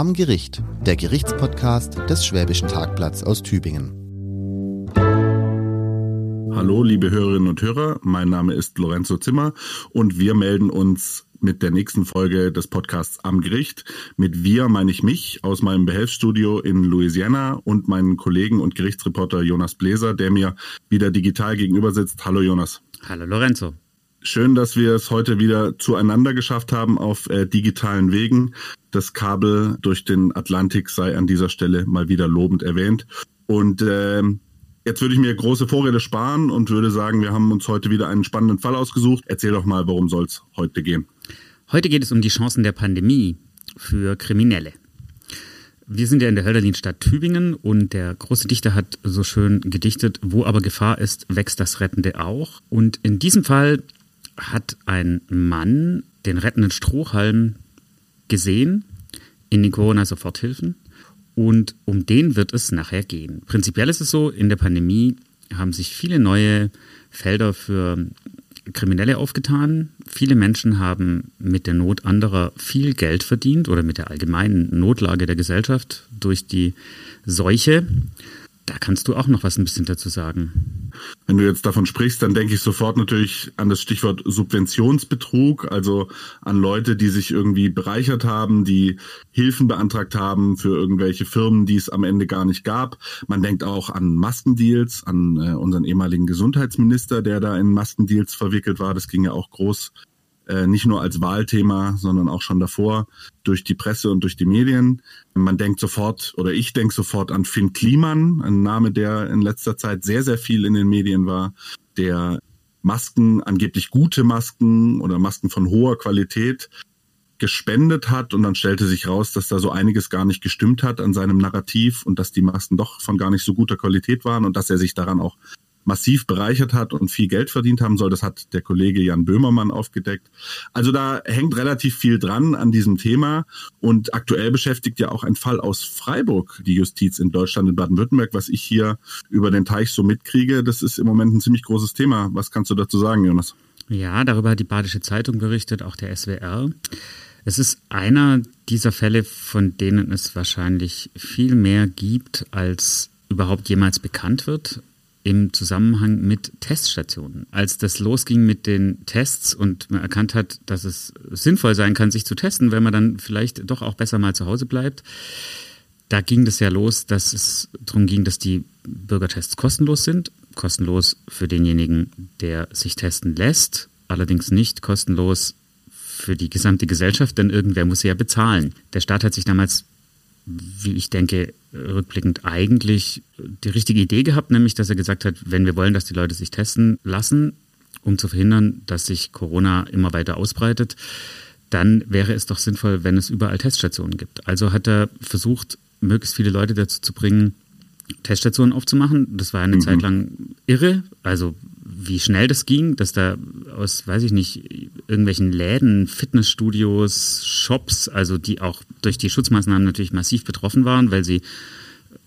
Am Gericht, der Gerichtspodcast des Schwäbischen Tagblatts aus Tübingen. Hallo, liebe Hörerinnen und Hörer, mein Name ist Lorenzo Zimmer und wir melden uns mit der nächsten Folge des Podcasts Am Gericht. Mit wir meine ich mich aus meinem Behelfsstudio in Louisiana und meinen Kollegen und Gerichtsreporter Jonas Bläser, der mir wieder digital gegenüber sitzt. Hallo Jonas. Hallo Lorenzo. Schön, dass wir es heute wieder zueinander geschafft haben auf äh, digitalen Wegen. Das Kabel durch den Atlantik sei an dieser Stelle mal wieder lobend erwähnt. Und äh, jetzt würde ich mir große Vorrede sparen und würde sagen, wir haben uns heute wieder einen spannenden Fall ausgesucht. Erzähl doch mal, worum soll es heute gehen? Heute geht es um die Chancen der Pandemie für Kriminelle. Wir sind ja in der Hölderlinstadt Tübingen und der große Dichter hat so schön gedichtet, wo aber Gefahr ist, wächst das Rettende auch. Und in diesem Fall hat ein Mann den rettenden Strohhalm gesehen in den Corona-Soforthilfen und um den wird es nachher gehen. Prinzipiell ist es so, in der Pandemie haben sich viele neue Felder für Kriminelle aufgetan. Viele Menschen haben mit der Not anderer viel Geld verdient oder mit der allgemeinen Notlage der Gesellschaft durch die Seuche. Da kannst du auch noch was ein bisschen dazu sagen. Wenn du jetzt davon sprichst, dann denke ich sofort natürlich an das Stichwort Subventionsbetrug, also an Leute, die sich irgendwie bereichert haben, die Hilfen beantragt haben für irgendwelche Firmen, die es am Ende gar nicht gab. Man denkt auch an Maskendeals, an äh, unseren ehemaligen Gesundheitsminister, der da in Maskendeals verwickelt war. Das ging ja auch groß nicht nur als Wahlthema, sondern auch schon davor durch die Presse und durch die Medien. Man denkt sofort, oder ich denke sofort an Finn Kliman, ein Name, der in letzter Zeit sehr, sehr viel in den Medien war, der Masken, angeblich gute Masken oder Masken von hoher Qualität gespendet hat und dann stellte sich raus, dass da so einiges gar nicht gestimmt hat an seinem Narrativ und dass die Masken doch von gar nicht so guter Qualität waren und dass er sich daran auch massiv bereichert hat und viel Geld verdient haben soll. Das hat der Kollege Jan Böhmermann aufgedeckt. Also da hängt relativ viel dran an diesem Thema. Und aktuell beschäftigt ja auch ein Fall aus Freiburg die Justiz in Deutschland, in Baden-Württemberg, was ich hier über den Teich so mitkriege. Das ist im Moment ein ziemlich großes Thema. Was kannst du dazu sagen, Jonas? Ja, darüber hat die Badische Zeitung berichtet, auch der SWR. Es ist einer dieser Fälle, von denen es wahrscheinlich viel mehr gibt, als überhaupt jemals bekannt wird im Zusammenhang mit Teststationen. Als das losging mit den Tests und man erkannt hat, dass es sinnvoll sein kann, sich zu testen, wenn man dann vielleicht doch auch besser mal zu Hause bleibt, da ging das ja los, dass es darum ging, dass die Bürgertests kostenlos sind. Kostenlos für denjenigen, der sich testen lässt, allerdings nicht kostenlos für die gesamte Gesellschaft, denn irgendwer muss sie ja bezahlen. Der Staat hat sich damals wie ich denke, rückblickend eigentlich die richtige Idee gehabt, nämlich dass er gesagt hat, wenn wir wollen, dass die Leute sich testen lassen, um zu verhindern, dass sich Corona immer weiter ausbreitet, dann wäre es doch sinnvoll, wenn es überall Teststationen gibt. Also hat er versucht, möglichst viele Leute dazu zu bringen, Teststationen aufzumachen. Das war eine mhm. Zeit lang irre. Also wie schnell das ging, dass da aus, weiß ich nicht, irgendwelchen Läden, Fitnessstudios, Shops, also die auch durch die Schutzmaßnahmen natürlich massiv betroffen waren, weil sie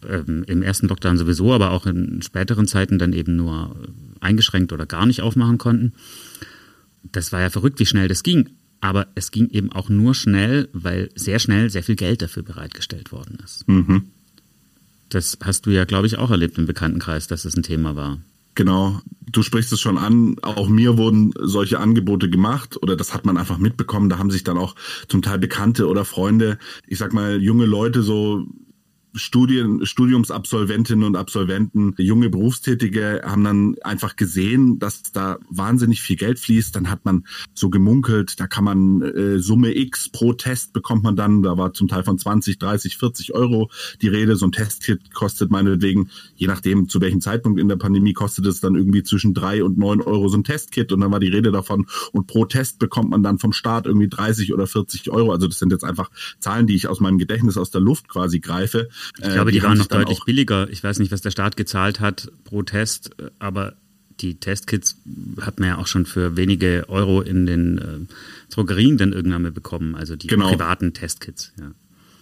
ähm, im ersten Lockdown sowieso, aber auch in späteren Zeiten dann eben nur eingeschränkt oder gar nicht aufmachen konnten. Das war ja verrückt, wie schnell das ging. Aber es ging eben auch nur schnell, weil sehr schnell sehr viel Geld dafür bereitgestellt worden ist. Mhm. Das hast du ja, glaube ich, auch erlebt im Bekanntenkreis, dass das ein Thema war. Genau, du sprichst es schon an. Auch mir wurden solche Angebote gemacht oder das hat man einfach mitbekommen. Da haben sich dann auch zum Teil Bekannte oder Freunde, ich sag mal junge Leute so Studien, Studiumsabsolventinnen und Absolventen, junge Berufstätige haben dann einfach gesehen, dass da wahnsinnig viel Geld fließt. Dann hat man so gemunkelt, da kann man äh, Summe X pro Test bekommt man dann, da war zum Teil von 20, 30, 40 Euro die Rede. So ein Testkit kostet meinetwegen, je nachdem zu welchem Zeitpunkt in der Pandemie, kostet es dann irgendwie zwischen drei und neun Euro so ein Testkit. Und dann war die Rede davon. Und pro Test bekommt man dann vom Staat irgendwie 30 oder 40 Euro. Also das sind jetzt einfach Zahlen, die ich aus meinem Gedächtnis aus der Luft quasi greife. Ich glaube, die, die waren noch deutlich billiger. Ich weiß nicht, was der Staat gezahlt hat pro Test, aber die Testkits hat man ja auch schon für wenige Euro in den äh, Drogerien dann irgendwann mal bekommen, also die genau. privaten Testkits. Ja.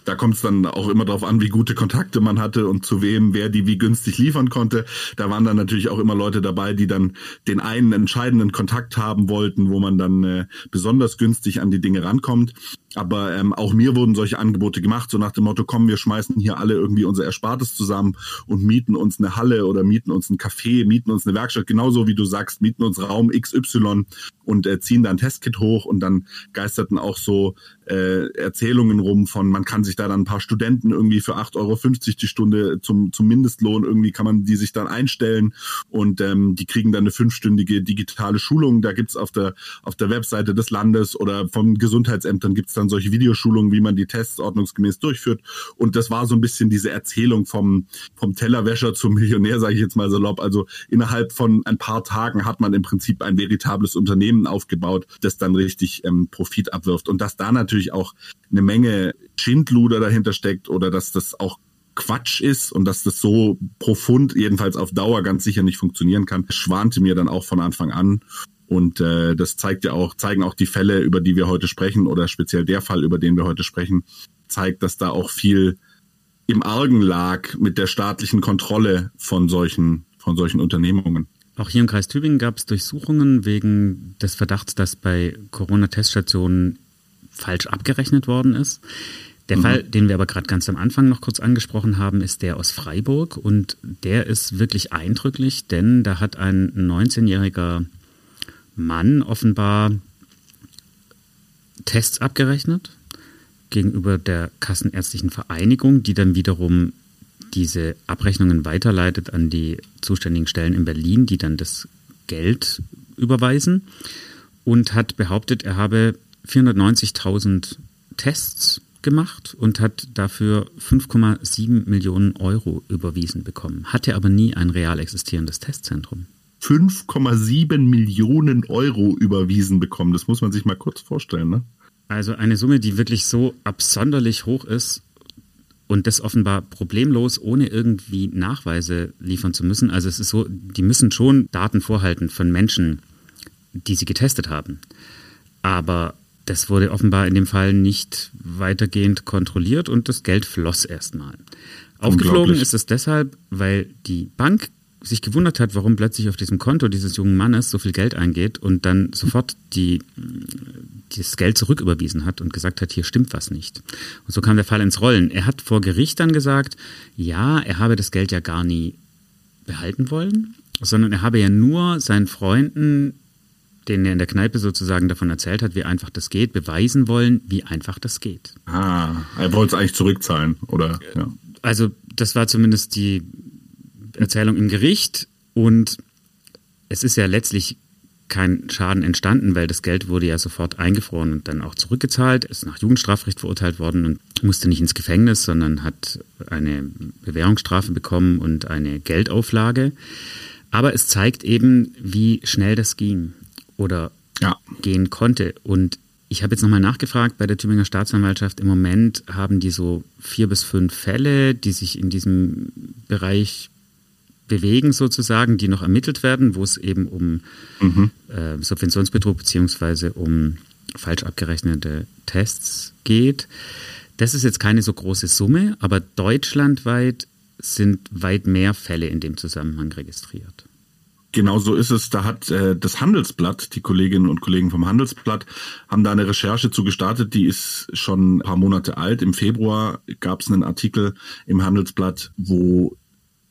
Da kommt es dann auch immer darauf an, wie gute Kontakte man hatte und zu wem, wer die wie günstig liefern konnte. Da waren dann natürlich auch immer Leute dabei, die dann den einen entscheidenden Kontakt haben wollten, wo man dann äh, besonders günstig an die Dinge rankommt. Aber ähm, auch mir wurden solche Angebote gemacht, so nach dem Motto, komm, wir schmeißen hier alle irgendwie unser Erspartes zusammen und mieten uns eine Halle oder mieten uns ein Café, mieten uns eine Werkstatt, genauso wie du sagst, mieten uns Raum XY und äh, ziehen da ein Testkit hoch und dann geisterten auch so äh, Erzählungen rum von, man kann sich da dann ein paar Studenten irgendwie für 8,50 Euro die Stunde zum, zum Mindestlohn, irgendwie kann man die sich dann einstellen und ähm, die kriegen dann eine fünfstündige digitale Schulung. Da gibt's auf der, auf der Webseite des Landes oder von Gesundheitsämtern gibt's dann solche Videoschulungen, wie man die Tests ordnungsgemäß durchführt. Und das war so ein bisschen diese Erzählung vom, vom Tellerwäscher zum Millionär, sage ich jetzt mal salopp. Also innerhalb von ein paar Tagen hat man im Prinzip ein veritables Unternehmen aufgebaut, das dann richtig ähm, Profit abwirft. Und dass da natürlich auch eine Menge Schindluder dahinter steckt oder dass das auch Quatsch ist und dass das so profund, jedenfalls auf Dauer ganz sicher nicht funktionieren kann, schwante mir dann auch von Anfang an. Und äh, das zeigt ja auch, zeigen auch die Fälle, über die wir heute sprechen, oder speziell der Fall, über den wir heute sprechen, zeigt, dass da auch viel im Argen lag mit der staatlichen Kontrolle von solchen, von solchen Unternehmungen. Auch hier im Kreis Tübingen gab es Durchsuchungen wegen des Verdachts, dass bei Corona-Teststationen falsch abgerechnet worden ist. Der mhm. Fall, den wir aber gerade ganz am Anfang noch kurz angesprochen haben, ist der aus Freiburg und der ist wirklich eindrücklich, denn da hat ein 19-jähriger Mann offenbar Tests abgerechnet gegenüber der Kassenärztlichen Vereinigung, die dann wiederum diese Abrechnungen weiterleitet an die zuständigen Stellen in Berlin, die dann das Geld überweisen und hat behauptet, er habe 490.000 Tests gemacht und hat dafür 5,7 Millionen Euro überwiesen bekommen, hatte aber nie ein real existierendes Testzentrum. 5,7 Millionen Euro überwiesen bekommen, das muss man sich mal kurz vorstellen, ne? Also eine Summe, die wirklich so absonderlich hoch ist und das offenbar problemlos, ohne irgendwie Nachweise liefern zu müssen. Also es ist so, die müssen schon Daten vorhalten von Menschen, die sie getestet haben. Aber das wurde offenbar in dem Fall nicht weitergehend kontrolliert und das Geld floss erstmal. Aufgeflogen ist es deshalb, weil die Bank sich gewundert hat, warum plötzlich auf diesem Konto dieses jungen Mannes so viel Geld eingeht und dann sofort die, das Geld zurücküberwiesen hat und gesagt hat, hier stimmt was nicht. Und so kam der Fall ins Rollen. Er hat vor Gericht dann gesagt, ja, er habe das Geld ja gar nie behalten wollen, sondern er habe ja nur seinen Freunden den er in der Kneipe sozusagen davon erzählt hat, wie einfach das geht, beweisen wollen, wie einfach das geht. Ah, er wollte es eigentlich zurückzahlen, oder? Ja. Also das war zumindest die Erzählung im Gericht und es ist ja letztlich kein Schaden entstanden, weil das Geld wurde ja sofort eingefroren und dann auch zurückgezahlt, ist nach Jugendstrafrecht verurteilt worden und musste nicht ins Gefängnis, sondern hat eine Bewährungsstrafe bekommen und eine Geldauflage. Aber es zeigt eben, wie schnell das ging oder ja. gehen konnte. Und ich habe jetzt nochmal nachgefragt bei der Tübinger Staatsanwaltschaft. Im Moment haben die so vier bis fünf Fälle, die sich in diesem Bereich bewegen sozusagen, die noch ermittelt werden, wo es eben um mhm. äh, Subventionsbetrug beziehungsweise um falsch abgerechnete Tests geht. Das ist jetzt keine so große Summe, aber deutschlandweit sind weit mehr Fälle in dem Zusammenhang registriert. Genau so ist es. Da hat äh, das Handelsblatt, die Kolleginnen und Kollegen vom Handelsblatt, haben da eine Recherche zu gestartet. Die ist schon ein paar Monate alt. Im Februar gab es einen Artikel im Handelsblatt, wo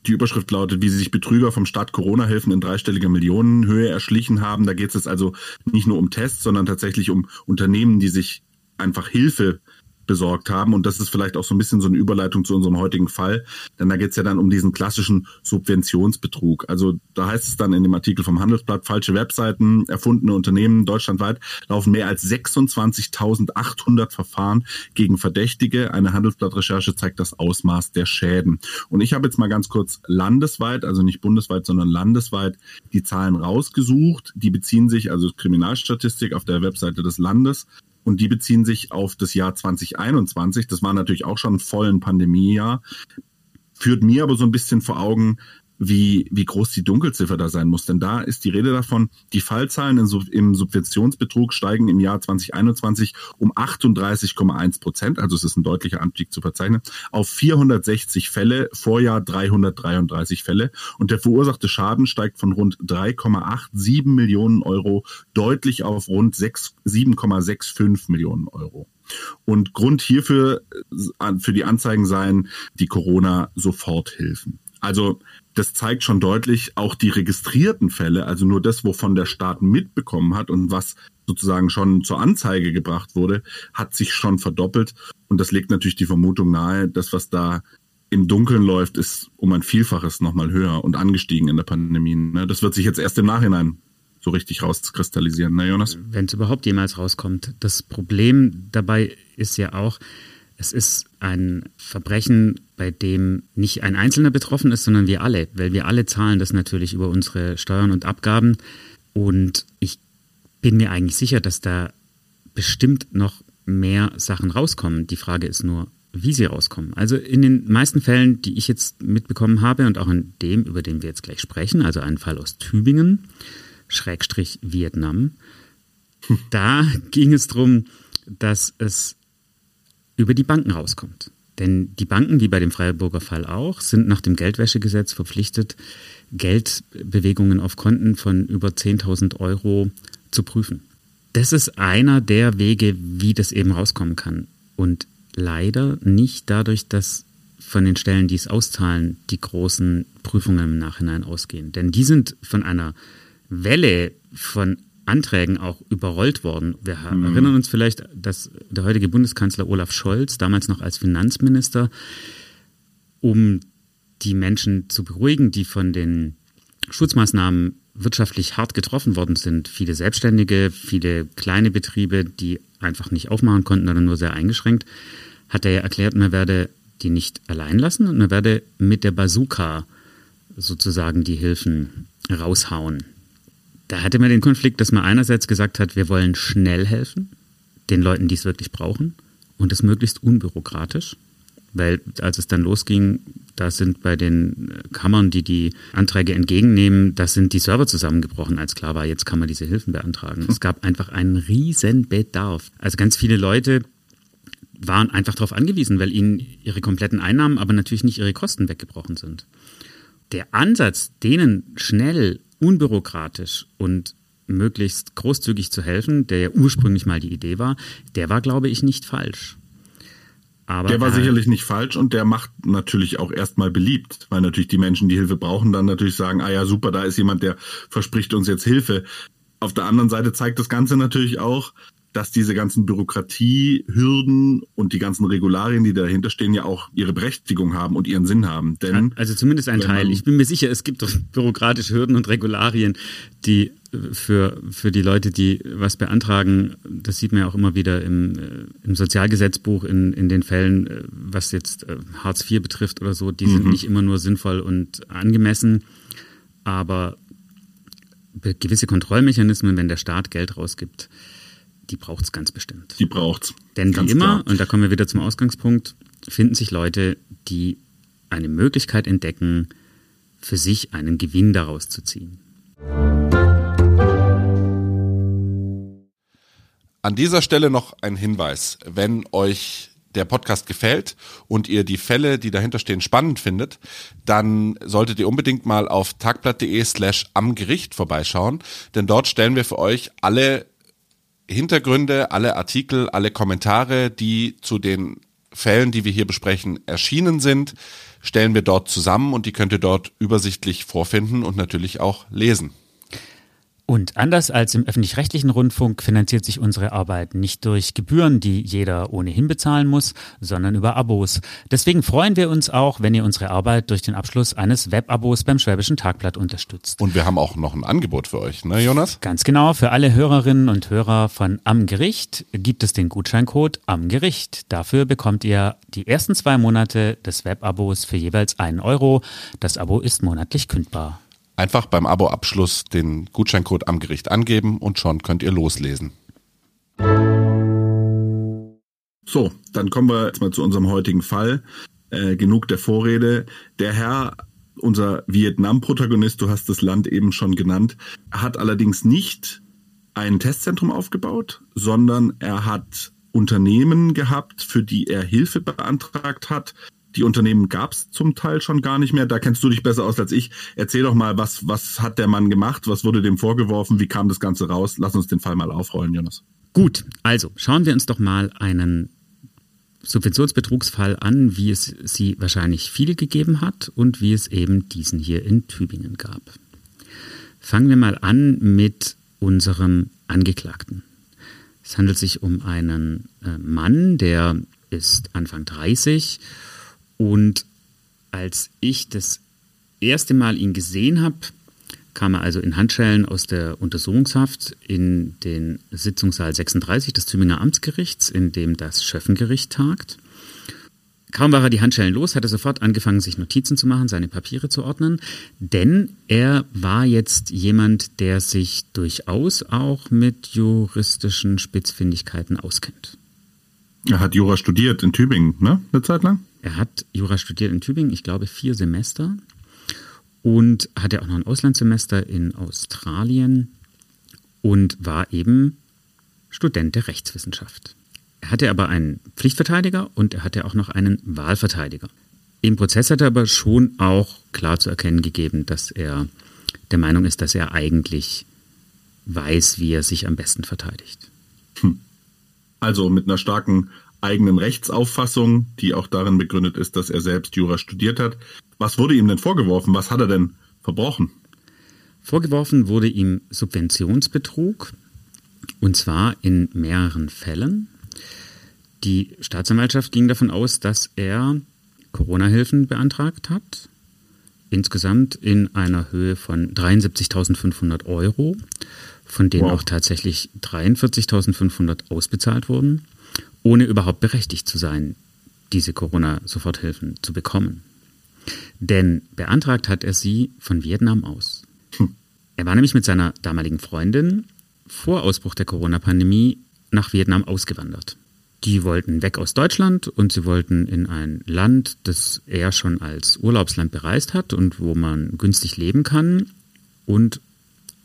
die Überschrift lautet, wie sich Betrüger vom Staat Corona-Hilfen in dreistelliger Millionenhöhe erschlichen haben. Da geht es also nicht nur um Tests, sondern tatsächlich um Unternehmen, die sich einfach Hilfe besorgt haben. Und das ist vielleicht auch so ein bisschen so eine Überleitung zu unserem heutigen Fall. Denn da geht es ja dann um diesen klassischen Subventionsbetrug. Also da heißt es dann in dem Artikel vom Handelsblatt, falsche Webseiten, erfundene Unternehmen deutschlandweit laufen mehr als 26.800 Verfahren gegen Verdächtige. Eine Handelsblatt-Recherche zeigt das Ausmaß der Schäden. Und ich habe jetzt mal ganz kurz landesweit, also nicht bundesweit, sondern landesweit die Zahlen rausgesucht. Die beziehen sich, also Kriminalstatistik auf der Webseite des Landes, und die beziehen sich auf das Jahr 2021. Das war natürlich auch schon voll ein Pandemiejahr. Führt mir aber so ein bisschen vor Augen, wie, wie groß die Dunkelziffer da sein muss. Denn da ist die Rede davon, die Fallzahlen im Subventionsbetrug steigen im Jahr 2021 um 38,1 Prozent, also es ist ein deutlicher Anstieg zu verzeichnen, auf 460 Fälle, Vorjahr 333 Fälle. Und der verursachte Schaden steigt von rund 3,87 Millionen Euro deutlich auf rund 7,65 Millionen Euro. Und Grund hierfür äh, für die Anzeigen seien die Corona-Soforthilfen. Also das zeigt schon deutlich, auch die registrierten Fälle, also nur das, wovon der Staat mitbekommen hat und was sozusagen schon zur Anzeige gebracht wurde, hat sich schon verdoppelt. Und das legt natürlich die Vermutung nahe, dass was da im Dunkeln läuft, ist um ein Vielfaches nochmal höher und angestiegen in der Pandemie. Ne? Das wird sich jetzt erst im Nachhinein so richtig rauskristallisieren, ne, Jonas? Wenn es überhaupt jemals rauskommt. Das Problem dabei ist ja auch, es ist ein Verbrechen, bei dem nicht ein Einzelner betroffen ist, sondern wir alle, weil wir alle zahlen das natürlich über unsere Steuern und Abgaben. Und ich bin mir eigentlich sicher, dass da bestimmt noch mehr Sachen rauskommen. Die Frage ist nur, wie sie rauskommen. Also in den meisten Fällen, die ich jetzt mitbekommen habe und auch in dem, über den wir jetzt gleich sprechen, also einen Fall aus Tübingen, Schrägstrich Vietnam, da ging es darum, dass es über die Banken rauskommt. Denn die Banken, wie bei dem Freiburger Fall auch, sind nach dem Geldwäschegesetz verpflichtet, Geldbewegungen auf Konten von über 10.000 Euro zu prüfen. Das ist einer der Wege, wie das eben rauskommen kann. Und leider nicht dadurch, dass von den Stellen, die es auszahlen, die großen Prüfungen im Nachhinein ausgehen. Denn die sind von einer Welle von Anträgen auch überrollt worden. Wir mhm. erinnern uns vielleicht, dass der heutige Bundeskanzler Olaf Scholz, damals noch als Finanzminister, um die Menschen zu beruhigen, die von den Schutzmaßnahmen wirtschaftlich hart getroffen worden sind, viele Selbstständige, viele kleine Betriebe, die einfach nicht aufmachen konnten oder nur sehr eingeschränkt, hat er ja erklärt, man werde die nicht allein lassen und man werde mit der Bazooka sozusagen die Hilfen raushauen. Da hatte man den Konflikt, dass man einerseits gesagt hat, wir wollen schnell helfen, den Leuten, die es wirklich brauchen, und das möglichst unbürokratisch. Weil als es dann losging, da sind bei den Kammern, die die Anträge entgegennehmen, da sind die Server zusammengebrochen, als klar war, jetzt kann man diese Hilfen beantragen. Es gab einfach einen riesen Bedarf. Also ganz viele Leute waren einfach darauf angewiesen, weil ihnen ihre kompletten Einnahmen, aber natürlich nicht ihre Kosten weggebrochen sind. Der Ansatz, denen schnell unbürokratisch und möglichst großzügig zu helfen, der ja ursprünglich mal die Idee war, der war, glaube ich, nicht falsch. Aber der war äh, sicherlich nicht falsch und der macht natürlich auch erstmal beliebt, weil natürlich die Menschen, die Hilfe brauchen, dann natürlich sagen, ah ja, super, da ist jemand, der verspricht uns jetzt Hilfe. Auf der anderen Seite zeigt das Ganze natürlich auch, dass diese ganzen Bürokratiehürden und die ganzen Regularien, die dahinter stehen, ja auch ihre Berechtigung haben und ihren Sinn haben. Denn also zumindest ein Teil. Ich bin mir sicher, es gibt doch bürokratische Hürden und Regularien, die äh, für, für die Leute, die was beantragen, das sieht man ja auch immer wieder im, äh, im Sozialgesetzbuch in, in den Fällen, äh, was jetzt Hartz IV betrifft oder so, die mhm. sind nicht immer nur sinnvoll und angemessen, aber gewisse Kontrollmechanismen, wenn der Staat Geld rausgibt, die braucht es ganz bestimmt. Die braucht es. Denn wie immer, klar. und da kommen wir wieder zum Ausgangspunkt, finden sich Leute, die eine Möglichkeit entdecken, für sich einen Gewinn daraus zu ziehen. An dieser Stelle noch ein Hinweis. Wenn euch der Podcast gefällt und ihr die Fälle, die dahinter stehen, spannend findet, dann solltet ihr unbedingt mal auf tagblatt.de slash am Gericht vorbeischauen, denn dort stellen wir für euch alle Hintergründe, alle Artikel, alle Kommentare, die zu den Fällen, die wir hier besprechen, erschienen sind, stellen wir dort zusammen und die könnt ihr dort übersichtlich vorfinden und natürlich auch lesen. Und anders als im öffentlich-rechtlichen Rundfunk finanziert sich unsere Arbeit nicht durch Gebühren, die jeder ohnehin bezahlen muss, sondern über Abos. Deswegen freuen wir uns auch, wenn ihr unsere Arbeit durch den Abschluss eines Webabos beim Schwäbischen Tagblatt unterstützt. Und wir haben auch noch ein Angebot für euch, ne Jonas? Ganz genau, für alle Hörerinnen und Hörer von Am Gericht gibt es den Gutscheincode Am Gericht. Dafür bekommt ihr die ersten zwei Monate des Webabos für jeweils einen Euro. Das Abo ist monatlich kündbar. Einfach beim Aboabschluss den Gutscheincode am Gericht angeben und schon könnt ihr loslesen. So, dann kommen wir jetzt mal zu unserem heutigen Fall. Äh, genug der Vorrede. Der Herr unser Vietnam-Protagonist, du hast das Land eben schon genannt, hat allerdings nicht ein Testzentrum aufgebaut, sondern er hat Unternehmen gehabt, für die er Hilfe beantragt hat. Die Unternehmen gab es zum Teil schon gar nicht mehr. Da kennst du dich besser aus als ich. Erzähl doch mal, was, was hat der Mann gemacht? Was wurde dem vorgeworfen? Wie kam das Ganze raus? Lass uns den Fall mal aufrollen, Jonas. Gut, also schauen wir uns doch mal einen Subventionsbetrugsfall an, wie es sie wahrscheinlich viele gegeben hat und wie es eben diesen hier in Tübingen gab. Fangen wir mal an mit unserem Angeklagten. Es handelt sich um einen äh, Mann, der ist Anfang 30 und als ich das erste Mal ihn gesehen habe, kam er also in Handschellen aus der Untersuchungshaft in den Sitzungssaal 36 des Tübinger Amtsgerichts, in dem das Schöffengericht tagt. Kaum war er die Handschellen los, hat er sofort angefangen, sich Notizen zu machen, seine Papiere zu ordnen, denn er war jetzt jemand, der sich durchaus auch mit juristischen Spitzfindigkeiten auskennt. Er hat Jura studiert in Tübingen, ne? Eine Zeit lang? Er hat Jura studiert in Tübingen, ich glaube vier Semester und hatte auch noch ein Auslandssemester in Australien und war eben Student der Rechtswissenschaft. Er hatte aber einen Pflichtverteidiger und er hatte auch noch einen Wahlverteidiger. Im Prozess hat er aber schon auch klar zu erkennen gegeben, dass er der Meinung ist, dass er eigentlich weiß, wie er sich am besten verteidigt. Hm. Also mit einer starken eigenen Rechtsauffassung, die auch darin begründet ist, dass er selbst Jura studiert hat. Was wurde ihm denn vorgeworfen? Was hat er denn verbrochen? Vorgeworfen wurde ihm Subventionsbetrug und zwar in mehreren Fällen. Die Staatsanwaltschaft ging davon aus, dass er Corona-Hilfen beantragt hat, insgesamt in einer Höhe von 73.500 Euro, von denen wow. auch tatsächlich 43.500 ausbezahlt wurden ohne überhaupt berechtigt zu sein, diese Corona-Soforthilfen zu bekommen. Denn beantragt hat er sie von Vietnam aus. Hm. Er war nämlich mit seiner damaligen Freundin vor Ausbruch der Corona-Pandemie nach Vietnam ausgewandert. Die wollten weg aus Deutschland und sie wollten in ein Land, das er schon als Urlaubsland bereist hat und wo man günstig leben kann und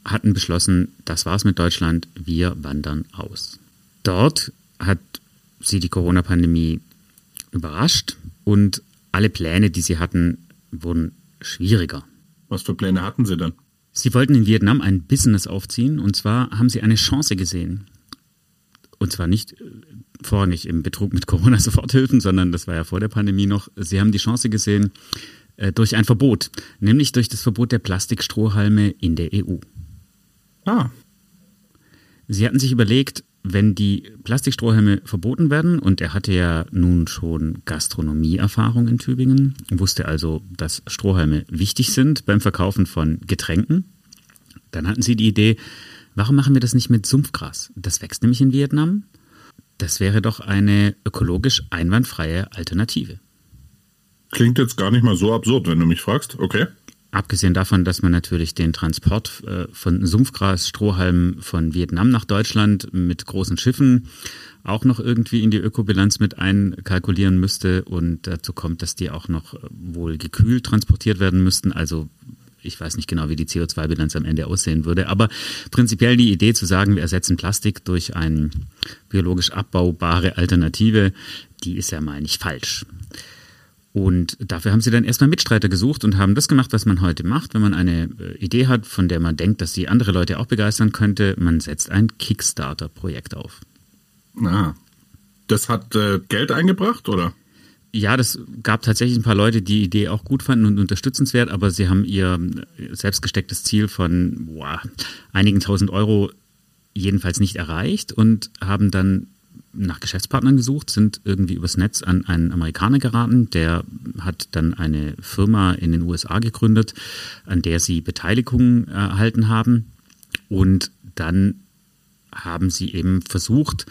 hatten beschlossen, das war's mit Deutschland, wir wandern aus. Dort hat sie die Corona-Pandemie überrascht und alle Pläne, die sie hatten, wurden schwieriger. Was für Pläne hatten sie denn? Sie wollten in Vietnam ein Business aufziehen und zwar haben sie eine Chance gesehen. Und zwar nicht äh, vorrangig im Betrug mit Corona-Soforthilfen, sondern das war ja vor der Pandemie noch. Sie haben die Chance gesehen äh, durch ein Verbot, nämlich durch das Verbot der Plastikstrohhalme in der EU. Ah. Sie hatten sich überlegt, wenn die Plastikstrohhelme verboten werden, und er hatte ja nun schon Gastronomieerfahrung in Tübingen, wusste also, dass Strohhalme wichtig sind beim Verkaufen von Getränken, dann hatten sie die Idee, warum machen wir das nicht mit Sumpfgras? Das wächst nämlich in Vietnam. Das wäre doch eine ökologisch einwandfreie Alternative. Klingt jetzt gar nicht mal so absurd, wenn du mich fragst. Okay. Abgesehen davon, dass man natürlich den Transport äh, von Sumpfgras, Strohhalmen von Vietnam nach Deutschland mit großen Schiffen auch noch irgendwie in die Ökobilanz mit einkalkulieren müsste und dazu kommt, dass die auch noch äh, wohl gekühlt transportiert werden müssten. Also ich weiß nicht genau, wie die CO2-Bilanz am Ende aussehen würde, aber prinzipiell die Idee zu sagen, wir ersetzen Plastik durch eine biologisch abbaubare Alternative, die ist ja mal nicht falsch. Und dafür haben sie dann erstmal Mitstreiter gesucht und haben das gemacht, was man heute macht, wenn man eine äh, Idee hat, von der man denkt, dass sie andere Leute auch begeistern könnte. Man setzt ein Kickstarter-Projekt auf. Ah, das hat äh, Geld eingebracht, oder? Ja, das gab tatsächlich ein paar Leute, die die Idee auch gut fanden und unterstützenswert, aber sie haben ihr äh, selbstgestecktes Ziel von boah, einigen tausend Euro jedenfalls nicht erreicht und haben dann nach Geschäftspartnern gesucht, sind irgendwie übers Netz an einen Amerikaner geraten, der hat dann eine Firma in den USA gegründet, an der sie Beteiligungen erhalten haben. Und dann haben sie eben versucht,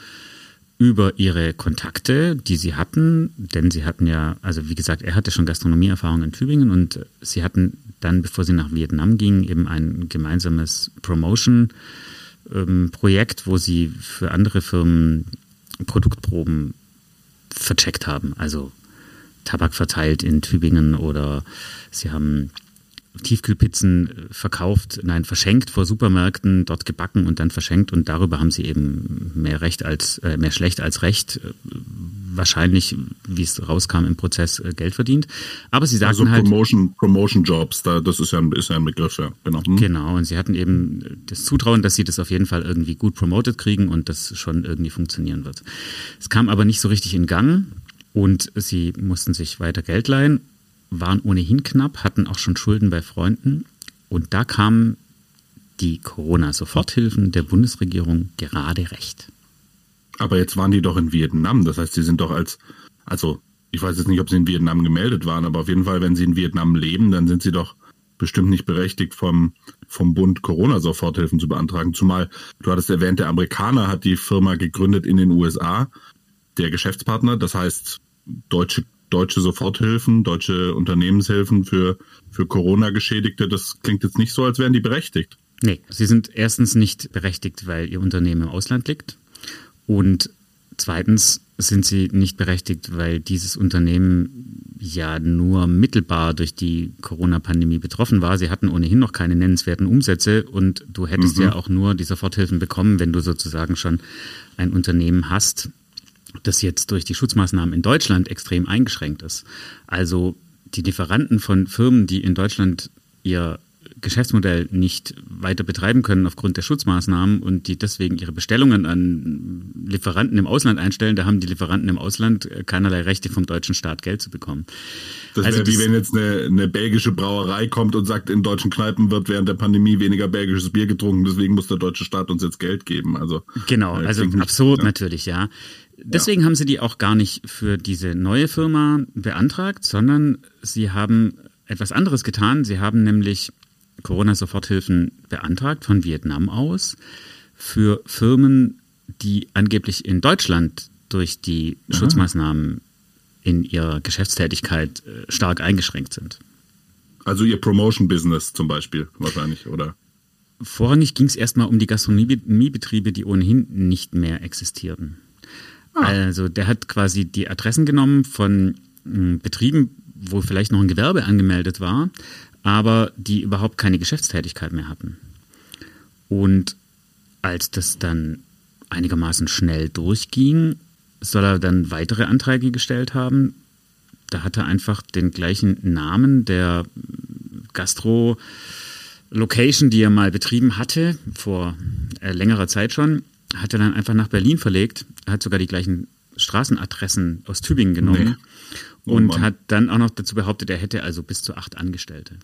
über ihre Kontakte, die sie hatten, denn sie hatten ja, also wie gesagt, er hatte schon Gastronomieerfahrung in Tübingen und sie hatten dann, bevor sie nach Vietnam gingen, eben ein gemeinsames Promotion-Projekt, ähm, wo sie für andere Firmen Produktproben vercheckt haben. Also Tabak verteilt in Tübingen oder sie haben Tiefkühlpizzen verkauft, nein, verschenkt vor Supermärkten, dort gebacken und dann verschenkt und darüber haben sie eben mehr Recht als, äh, mehr schlecht als Recht, äh, wahrscheinlich, wie es rauskam im Prozess, äh, Geld verdient. Aber sie sagten also halt. Promotion, Promotion Jobs, da, das ist ja, ein, ist ja ein Begriff, ja, genau. Hm. Genau, und sie hatten eben das Zutrauen, dass sie das auf jeden Fall irgendwie gut promoted kriegen und das schon irgendwie funktionieren wird. Es kam aber nicht so richtig in Gang und sie mussten sich weiter Geld leihen waren ohnehin knapp, hatten auch schon Schulden bei Freunden. Und da kamen die Corona-Soforthilfen der Bundesregierung gerade recht. Aber jetzt waren die doch in Vietnam. Das heißt, sie sind doch als, also ich weiß jetzt nicht, ob sie in Vietnam gemeldet waren, aber auf jeden Fall, wenn sie in Vietnam leben, dann sind sie doch bestimmt nicht berechtigt, vom, vom Bund Corona-Soforthilfen zu beantragen. Zumal, du hattest erwähnt, der Amerikaner hat die Firma gegründet in den USA, der Geschäftspartner. Das heißt, deutsche deutsche Soforthilfen, deutsche Unternehmenshilfen für, für Corona-Geschädigte, das klingt jetzt nicht so, als wären die berechtigt. Nee, sie sind erstens nicht berechtigt, weil ihr Unternehmen im Ausland liegt. Und zweitens sind sie nicht berechtigt, weil dieses Unternehmen ja nur mittelbar durch die Corona-Pandemie betroffen war. Sie hatten ohnehin noch keine nennenswerten Umsätze und du hättest mhm. ja auch nur die Soforthilfen bekommen, wenn du sozusagen schon ein Unternehmen hast, das jetzt durch die Schutzmaßnahmen in Deutschland extrem eingeschränkt ist. Also die Lieferanten von Firmen, die in Deutschland ihr Geschäftsmodell nicht weiter betreiben können aufgrund der Schutzmaßnahmen und die deswegen ihre Bestellungen an Lieferanten im Ausland einstellen, da haben die Lieferanten im Ausland keinerlei Rechte vom deutschen Staat Geld zu bekommen. Das also wäre wie wenn jetzt eine, eine belgische Brauerei kommt und sagt, in deutschen Kneipen wird während der Pandemie weniger belgisches Bier getrunken, deswegen muss der deutsche Staat uns jetzt Geld geben. Also genau, äh, also absurd ja. natürlich, ja. Deswegen ja. haben sie die auch gar nicht für diese neue Firma beantragt, sondern sie haben etwas anderes getan. Sie haben nämlich Corona-Soforthilfen beantragt von Vietnam aus für Firmen, die angeblich in Deutschland durch die Aha. Schutzmaßnahmen in ihrer Geschäftstätigkeit äh, stark eingeschränkt sind. Also ihr Promotion-Business zum Beispiel wahrscheinlich, oder? Vorrangig ging es erstmal um die Gastronomiebetriebe, die ohnehin nicht mehr existierten. Ah. Also der hat quasi die Adressen genommen von hm, Betrieben, wo vielleicht noch ein Gewerbe angemeldet war, aber die überhaupt keine Geschäftstätigkeit mehr hatten. Und als das dann einigermaßen schnell durchging, soll er dann weitere Anträge gestellt haben. Da hat er einfach den gleichen Namen der Gastro-Location, die er mal betrieben hatte, vor äh, längerer Zeit schon, hat er dann einfach nach Berlin verlegt. Er hat sogar die gleichen Straßenadressen aus Tübingen genommen nee. oh, und Mann. hat dann auch noch dazu behauptet, er hätte also bis zu acht Angestellte.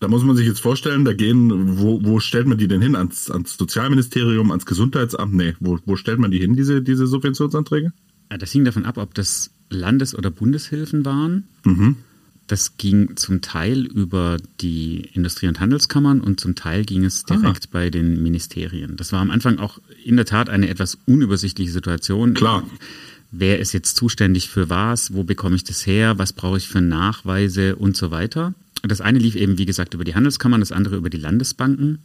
Da muss man sich jetzt vorstellen, da gehen, wo, wo stellt man die denn hin? Ans, ans Sozialministerium, ans Gesundheitsamt? Nee, wo, wo stellt man die hin, diese, diese Subventionsanträge? Ja, das hing davon ab, ob das Landes- oder Bundeshilfen waren. Mhm. Das ging zum Teil über die Industrie- und Handelskammern und zum Teil ging es direkt Aha. bei den Ministerien. Das war am Anfang auch in der Tat eine etwas unübersichtliche Situation. Klar. Wer ist jetzt zuständig für was? Wo bekomme ich das her? Was brauche ich für Nachweise und so weiter? Das eine lief eben, wie gesagt, über die Handelskammern, das andere über die Landesbanken.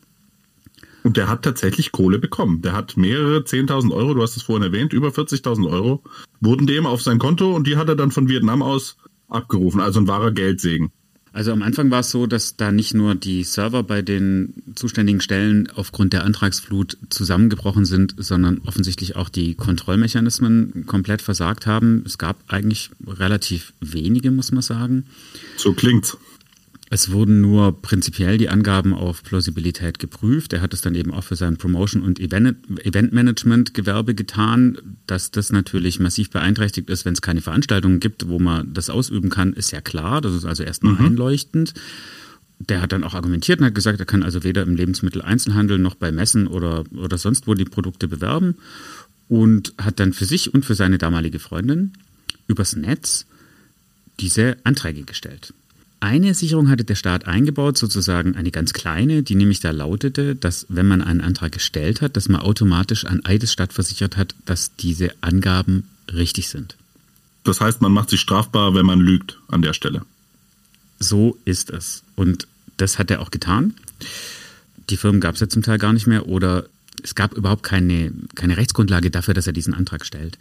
Und der hat tatsächlich Kohle bekommen. Der hat mehrere 10.000 Euro, du hast es vorhin erwähnt, über 40.000 Euro wurden dem auf sein Konto und die hat er dann von Vietnam aus abgerufen, also ein wahrer Geldsegen. Also am Anfang war es so, dass da nicht nur die Server bei den zuständigen Stellen aufgrund der Antragsflut zusammengebrochen sind, sondern offensichtlich auch die Kontrollmechanismen komplett versagt haben. Es gab eigentlich relativ wenige, muss man sagen. So klingt's. Es wurden nur prinzipiell die Angaben auf Plausibilität geprüft. Er hat es dann eben auch für sein Promotion- und Eventmanagement-Gewerbe getan. Dass das natürlich massiv beeinträchtigt ist, wenn es keine Veranstaltungen gibt, wo man das ausüben kann, ist ja klar. Das ist also erstmal mhm. einleuchtend. Der hat dann auch argumentiert und hat gesagt, er kann also weder im Lebensmitteleinzelhandel noch bei Messen oder, oder sonst wo die Produkte bewerben. Und hat dann für sich und für seine damalige Freundin übers Netz diese Anträge gestellt. Eine Sicherung hatte der Staat eingebaut, sozusagen eine ganz kleine, die nämlich da lautete, dass wenn man einen Antrag gestellt hat, dass man automatisch an Eidesstadt versichert hat, dass diese Angaben richtig sind. Das heißt, man macht sich strafbar, wenn man lügt an der Stelle. So ist es. Und das hat er auch getan. Die Firmen gab es ja zum Teil gar nicht mehr oder es gab überhaupt keine, keine Rechtsgrundlage dafür, dass er diesen Antrag stellt.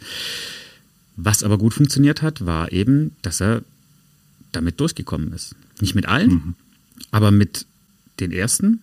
Was aber gut funktioniert hat, war eben, dass er damit durchgekommen ist. Nicht mit allen, mhm. Aber mit den ersten,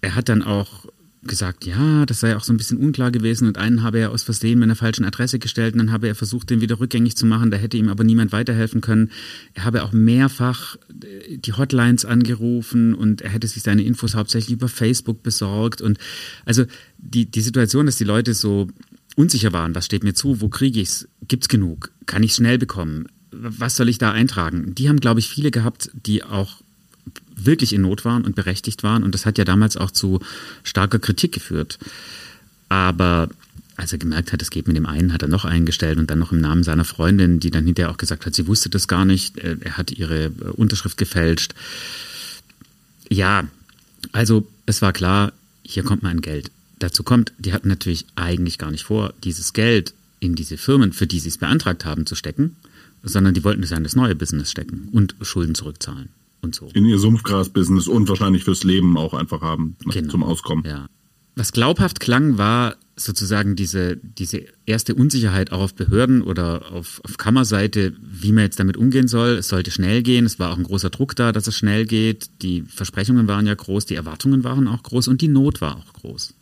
er hat dann auch gesagt, ja, das sei auch so ein bisschen unklar gewesen und einen habe er aus Versehen mit einer falschen Adresse gestellt und dann habe er versucht, den wieder rückgängig zu machen, da hätte ihm aber niemand weiterhelfen können. Er habe auch mehrfach äh, die Hotlines angerufen und er hätte sich seine Infos hauptsächlich über Facebook besorgt und also die, die Situation, dass die Leute so unsicher waren, was steht mir zu, wo kriege ich es, gibt es genug, kann ich schnell bekommen, was soll ich da eintragen? Die haben, glaube ich, viele gehabt, die auch wirklich in Not waren und berechtigt waren. Und das hat ja damals auch zu starker Kritik geführt. Aber als er gemerkt hat, es geht mit dem einen, hat er noch eingestellt und dann noch im Namen seiner Freundin, die dann hinterher auch gesagt hat, sie wusste das gar nicht, äh, er hat ihre äh, Unterschrift gefälscht. Ja, also es war klar, hier kommt mal ein Geld. Dazu kommt, die hatten natürlich eigentlich gar nicht vor, dieses Geld in diese Firmen, für die sie es beantragt haben, zu stecken, sondern die wollten es in das neue Business stecken und Schulden zurückzahlen und so. In ihr Sumpfgras-Business und wahrscheinlich fürs Leben auch einfach haben genau. zum Auskommen. Ja. Was glaubhaft klang, war sozusagen diese, diese erste Unsicherheit auch auf Behörden oder auf, auf Kammerseite, wie man jetzt damit umgehen soll. Es sollte schnell gehen. Es war auch ein großer Druck da, dass es schnell geht. Die Versprechungen waren ja groß, die Erwartungen waren auch groß und die Not war auch groß.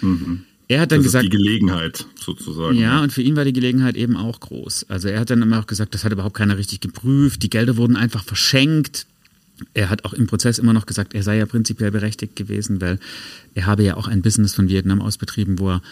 Mhm. Er hat dann das gesagt. die Gelegenheit sozusagen. Ja, und für ihn war die Gelegenheit eben auch groß. Also er hat dann immer auch gesagt, das hat überhaupt keiner richtig geprüft. Die Gelder wurden einfach verschenkt. Er hat auch im Prozess immer noch gesagt, er sei ja prinzipiell berechtigt gewesen, weil er habe ja auch ein Business von Vietnam aus betrieben, wo er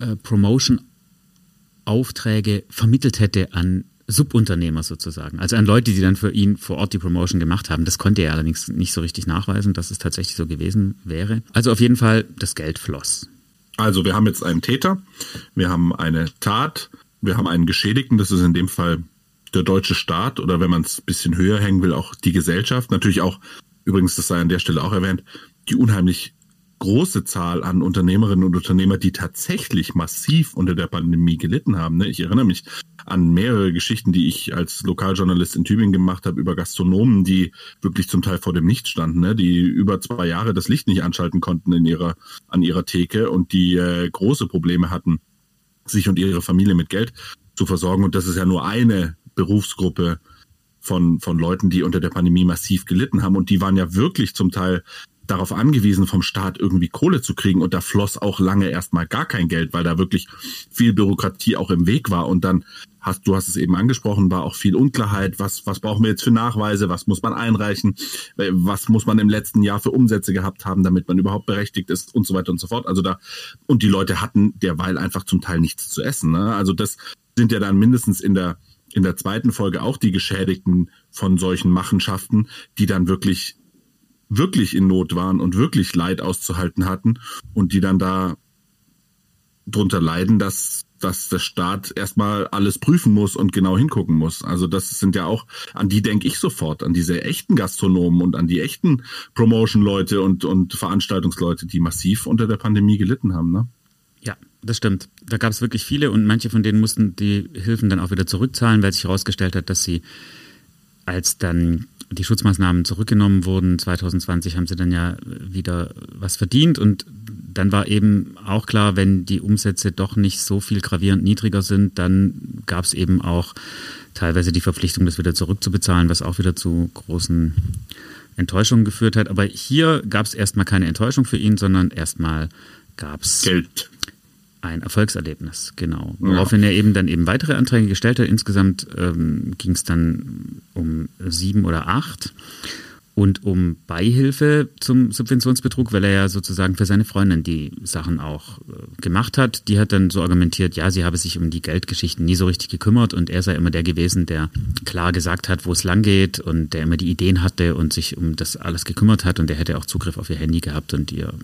äh, Promotion-Aufträge vermittelt hätte an Subunternehmer sozusagen, also an Leute, die dann für ihn vor Ort die Promotion gemacht haben. Das konnte er allerdings nicht so richtig nachweisen, dass es tatsächlich so gewesen wäre. Also auf jeden Fall, das Geld floss. Also wir haben jetzt einen Täter, wir haben eine Tat, wir haben einen Geschädigten, das ist in dem Fall der deutsche Staat oder wenn man es ein bisschen höher hängen will, auch die Gesellschaft. Natürlich auch, übrigens, das sei an der Stelle auch erwähnt, die unheimlich große Zahl an Unternehmerinnen und Unternehmer, die tatsächlich massiv unter der Pandemie gelitten haben. Ne? Ich erinnere mich an mehrere Geschichten, die ich als Lokaljournalist in Tübingen gemacht habe über Gastronomen, die wirklich zum Teil vor dem Nichts standen, ne? die über zwei Jahre das Licht nicht anschalten konnten in ihrer, an ihrer Theke und die äh, große Probleme hatten, sich und ihre Familie mit Geld zu versorgen. Und das ist ja nur eine Berufsgruppe von, von Leuten, die unter der Pandemie massiv gelitten haben. Und die waren ja wirklich zum Teil darauf angewiesen, vom Staat irgendwie Kohle zu kriegen. Und da floss auch lange erstmal gar kein Geld, weil da wirklich viel Bürokratie auch im Weg war. Und dann hast, du hast es eben angesprochen, war auch viel Unklarheit. Was, was brauchen wir jetzt für Nachweise? Was muss man einreichen? Was muss man im letzten Jahr für Umsätze gehabt haben, damit man überhaupt berechtigt ist und so weiter und so fort. Also da, und die Leute hatten derweil einfach zum Teil nichts zu essen. Ne? Also das sind ja dann mindestens in der, in der zweiten Folge auch die Geschädigten von solchen Machenschaften, die dann wirklich, wirklich in Not waren und wirklich Leid auszuhalten hatten und die dann da drunter leiden, dass, dass der Staat erstmal alles prüfen muss und genau hingucken muss. Also das sind ja auch, an die denke ich sofort, an diese echten Gastronomen und an die echten Promotion-Leute und, und Veranstaltungsleute, die massiv unter der Pandemie gelitten haben. Ne? Ja, das stimmt. Da gab es wirklich viele und manche von denen mussten die Hilfen dann auch wieder zurückzahlen, weil sich herausgestellt hat, dass sie, als dann die Schutzmaßnahmen zurückgenommen wurden, 2020 haben sie dann ja wieder was verdient. Und dann war eben auch klar, wenn die Umsätze doch nicht so viel gravierend niedriger sind, dann gab es eben auch teilweise die Verpflichtung, das wieder zurückzubezahlen, was auch wieder zu großen Enttäuschungen geführt hat. Aber hier gab es erstmal keine Enttäuschung für ihn, sondern erstmal gab es Geld ein Erfolgserlebnis, genau. Woraufhin ja. er eben dann eben weitere Anträge gestellt hat. Insgesamt ähm, ging es dann um sieben oder acht und um Beihilfe zum Subventionsbetrug, weil er ja sozusagen für seine Freundin die Sachen auch äh, gemacht hat. Die hat dann so argumentiert, ja, sie habe sich um die Geldgeschichten nie so richtig gekümmert und er sei immer der gewesen, der klar gesagt hat, wo es lang geht und der immer die Ideen hatte und sich um das alles gekümmert hat und der hätte auch Zugriff auf ihr Handy gehabt und ihr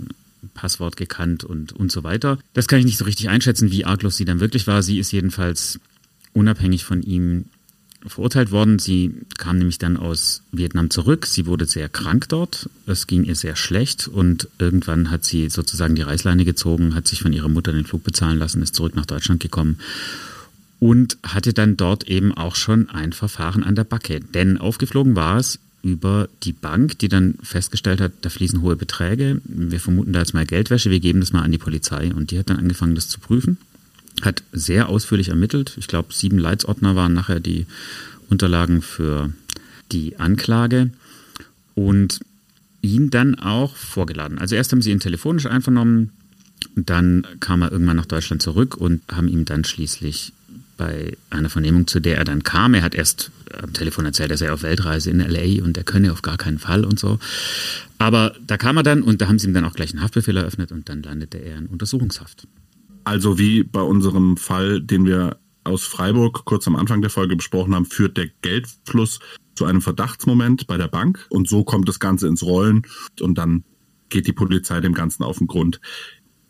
Passwort gekannt und, und so weiter. Das kann ich nicht so richtig einschätzen, wie arglos sie dann wirklich war. Sie ist jedenfalls unabhängig von ihm verurteilt worden. Sie kam nämlich dann aus Vietnam zurück. Sie wurde sehr krank dort. Es ging ihr sehr schlecht und irgendwann hat sie sozusagen die Reißleine gezogen, hat sich von ihrer Mutter den Flug bezahlen lassen, ist zurück nach Deutschland gekommen und hatte dann dort eben auch schon ein Verfahren an der Backe. Denn aufgeflogen war es über die Bank, die dann festgestellt hat, da fließen hohe Beträge. Wir vermuten da jetzt mal Geldwäsche, wir geben das mal an die Polizei. Und die hat dann angefangen, das zu prüfen, hat sehr ausführlich ermittelt. Ich glaube, sieben Leitsordner waren nachher die Unterlagen für die Anklage. und ihn dann auch vorgeladen. Also erst haben sie ihn telefonisch einvernommen, dann kam er irgendwann nach Deutschland zurück und haben ihm dann schließlich bei einer Vernehmung, zu der er dann kam, er hat erst am Telefon erzählt, er sei auf Weltreise in LA und er könne auf gar keinen Fall und so. Aber da kam er dann und da haben sie ihm dann auch gleich einen Haftbefehl eröffnet und dann landete er in Untersuchungshaft. Also wie bei unserem Fall, den wir aus Freiburg kurz am Anfang der Folge besprochen haben, führt der Geldfluss zu einem Verdachtsmoment bei der Bank und so kommt das Ganze ins Rollen und dann geht die Polizei dem Ganzen auf den Grund.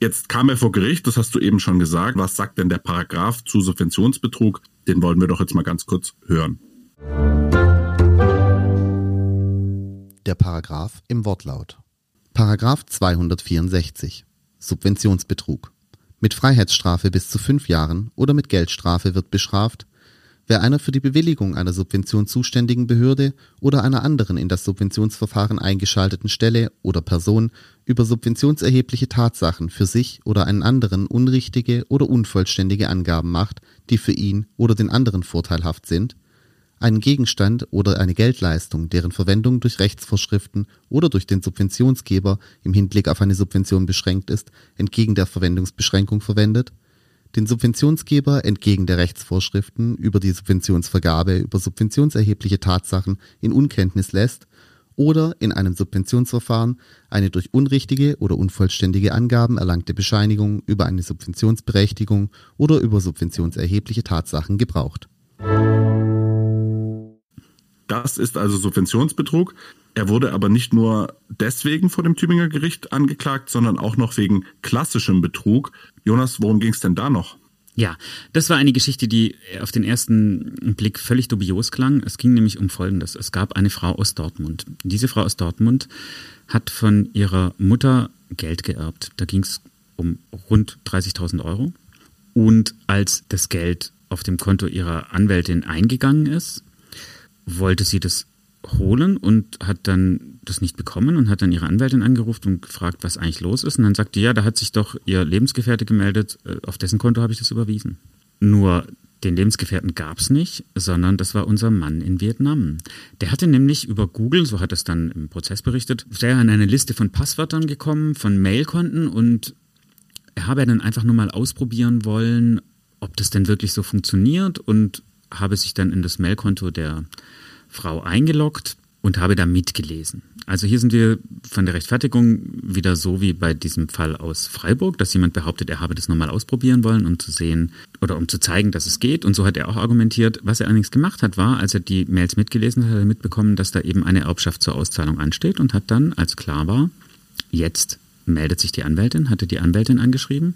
Jetzt kam er vor Gericht, das hast du eben schon gesagt. Was sagt denn der Paragraph zu Subventionsbetrug? Den wollen wir doch jetzt mal ganz kurz hören. Der Paragraph im Wortlaut. Paragraph 264. Subventionsbetrug. Mit Freiheitsstrafe bis zu fünf Jahren oder mit Geldstrafe wird bestraft, wer einer für die Bewilligung einer Subvention zuständigen Behörde oder einer anderen in das Subventionsverfahren eingeschalteten Stelle oder Person über subventionserhebliche Tatsachen für sich oder einen anderen unrichtige oder unvollständige Angaben macht, die für ihn oder den anderen vorteilhaft sind, einen Gegenstand oder eine Geldleistung, deren Verwendung durch Rechtsvorschriften oder durch den Subventionsgeber im Hinblick auf eine Subvention beschränkt ist, entgegen der Verwendungsbeschränkung verwendet, den Subventionsgeber entgegen der Rechtsvorschriften über die Subventionsvergabe über subventionserhebliche Tatsachen in Unkenntnis lässt oder in einem Subventionsverfahren eine durch unrichtige oder unvollständige Angaben erlangte Bescheinigung über eine Subventionsberechtigung oder über subventionserhebliche Tatsachen gebraucht. Das ist also Subventionsbetrug. Er wurde aber nicht nur deswegen vor dem Tübinger Gericht angeklagt, sondern auch noch wegen klassischem Betrug. Jonas, worum ging es denn da noch? Ja, das war eine Geschichte, die auf den ersten Blick völlig dubios klang. Es ging nämlich um Folgendes. Es gab eine Frau aus Dortmund. Diese Frau aus Dortmund hat von ihrer Mutter Geld geerbt. Da ging es um rund 30.000 Euro. Und als das Geld auf dem Konto ihrer Anwältin eingegangen ist, wollte sie das holen und hat dann das nicht bekommen und hat dann ihre Anwältin angerufen und gefragt, was eigentlich los ist. Und dann sagte, ja, da hat sich doch ihr Lebensgefährte gemeldet, äh, auf dessen Konto habe ich das überwiesen. Nur den Lebensgefährten gab es nicht, sondern das war unser Mann in Vietnam. Der hatte nämlich über Google, so hat es dann im Prozess berichtet, der an eine Liste von Passwörtern gekommen, von Mailkonten und er habe dann einfach nur mal ausprobieren wollen, ob das denn wirklich so funktioniert und habe sich dann in das Mailkonto der Frau eingeloggt und habe da mitgelesen. Also hier sind wir von der Rechtfertigung wieder so wie bei diesem Fall aus Freiburg, dass jemand behauptet, er habe das nochmal ausprobieren wollen, um zu sehen oder um zu zeigen, dass es geht. Und so hat er auch argumentiert. Was er allerdings gemacht hat, war, als er die Mails mitgelesen hat, hat er mitbekommen, dass da eben eine Erbschaft zur Auszahlung ansteht und hat dann, als klar war, jetzt meldet sich die Anwältin, hatte die Anwältin angeschrieben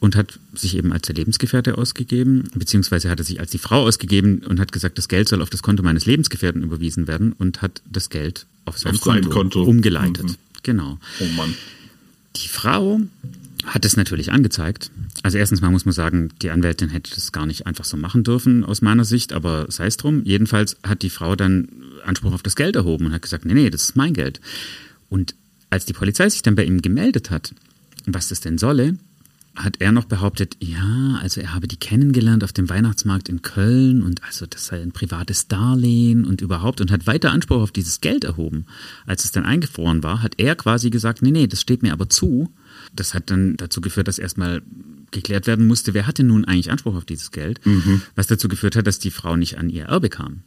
und hat sich eben als der Lebensgefährte ausgegeben, beziehungsweise hat er sich als die Frau ausgegeben und hat gesagt, das Geld soll auf das Konto meines Lebensgefährten überwiesen werden und hat das Geld auf sein, auf Konto, Konto, umgeleitet. Mhm. Genau. Oh Mann. Die Frau hat es natürlich angezeigt. Also erstens mal muss man sagen, die Anwältin hätte das gar nicht einfach so machen dürfen aus meiner Sicht, aber sei es drum. Jedenfalls hat die Frau dann Anspruch auf das Geld erhoben und hat gesagt, nee, nee, das ist mein Geld. Und als die Polizei sich dann bei ihm gemeldet hat, was das denn solle, hat er noch behauptet, ja, also er habe die kennengelernt auf dem Weihnachtsmarkt in Köln und also das sei ein privates Darlehen und überhaupt und hat weiter Anspruch auf dieses Geld erhoben. Als es dann eingefroren war, hat er quasi gesagt, nee, nee, das steht mir aber zu. Das hat dann dazu geführt, dass erstmal geklärt werden musste, wer hatte nun eigentlich Anspruch auf dieses Geld, mhm. was dazu geführt hat, dass die Frau nicht an ihr Erbe kam.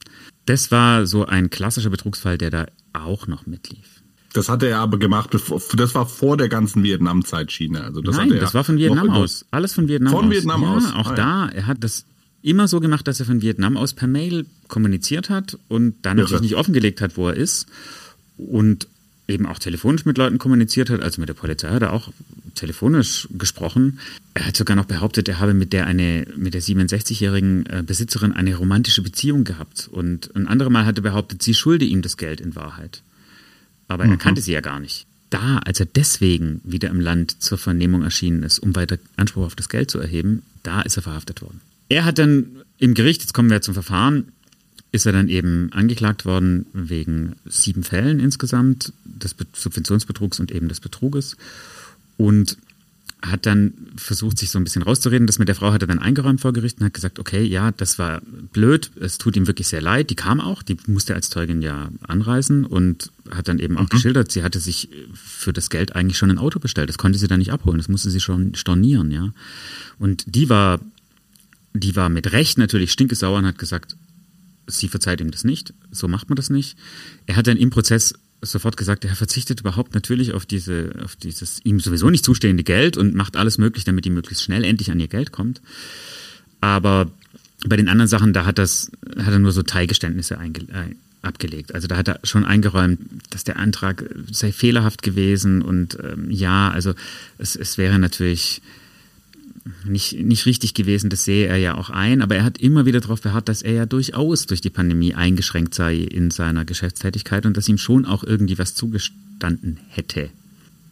Das war so ein klassischer Betrugsfall, der da auch noch mitlief. Das hatte er aber gemacht, das war vor der ganzen Vietnam-Zeitschiene. Also das Nein, das war von Vietnam aus. Alles von Vietnam von aus. Vietnam ja, aus. Auch ah, da, er hat das immer so gemacht, dass er von Vietnam aus per Mail kommuniziert hat und dann natürlich ja. nicht offengelegt hat, wo er ist. Und eben auch telefonisch mit Leuten kommuniziert hat, also mit der Polizei hat er auch telefonisch gesprochen. Er hat sogar noch behauptet, er habe mit der eine, mit der 67-jährigen äh, Besitzerin eine romantische Beziehung gehabt. Und ein anderes Mal hat er behauptet, sie schulde ihm das Geld in Wahrheit aber mhm. er kannte sie ja gar nicht. Da, als er deswegen wieder im Land zur Vernehmung erschienen ist, um weiter Anspruch auf das Geld zu erheben, da ist er verhaftet worden. Er hat dann im Gericht, jetzt kommen wir zum Verfahren, ist er dann eben angeklagt worden wegen sieben Fällen insgesamt des Subventionsbetrugs und eben des Betruges und hat dann versucht, sich so ein bisschen rauszureden. Das mit der Frau hat er dann eingeräumt vor Gericht und hat gesagt, okay, ja, das war blöd, es tut ihm wirklich sehr leid. Die kam auch, die musste als Zeugin ja anreisen und hat dann eben auch mhm. geschildert, sie hatte sich für das Geld eigentlich schon ein Auto bestellt. Das konnte sie dann nicht abholen, das musste sie schon stornieren, ja. Und die war, die war mit Recht natürlich stinkesauer und hat gesagt, sie verzeiht ihm das nicht, so macht man das nicht. Er hat dann im Prozess sofort gesagt, er verzichtet überhaupt natürlich auf diese, auf dieses ihm sowieso nicht zustehende Geld und macht alles möglich, damit die möglichst schnell endlich an ihr Geld kommt. Aber bei den anderen Sachen, da hat das, hat er nur so Teilgeständnisse einge, äh, abgelegt. Also da hat er schon eingeräumt, dass der Antrag sei fehlerhaft gewesen und ähm, ja, also es, es wäre natürlich nicht, nicht richtig gewesen, das sehe er ja auch ein, aber er hat immer wieder darauf beharrt, dass er ja durchaus durch die Pandemie eingeschränkt sei in seiner Geschäftstätigkeit und dass ihm schon auch irgendwie was zugestanden hätte.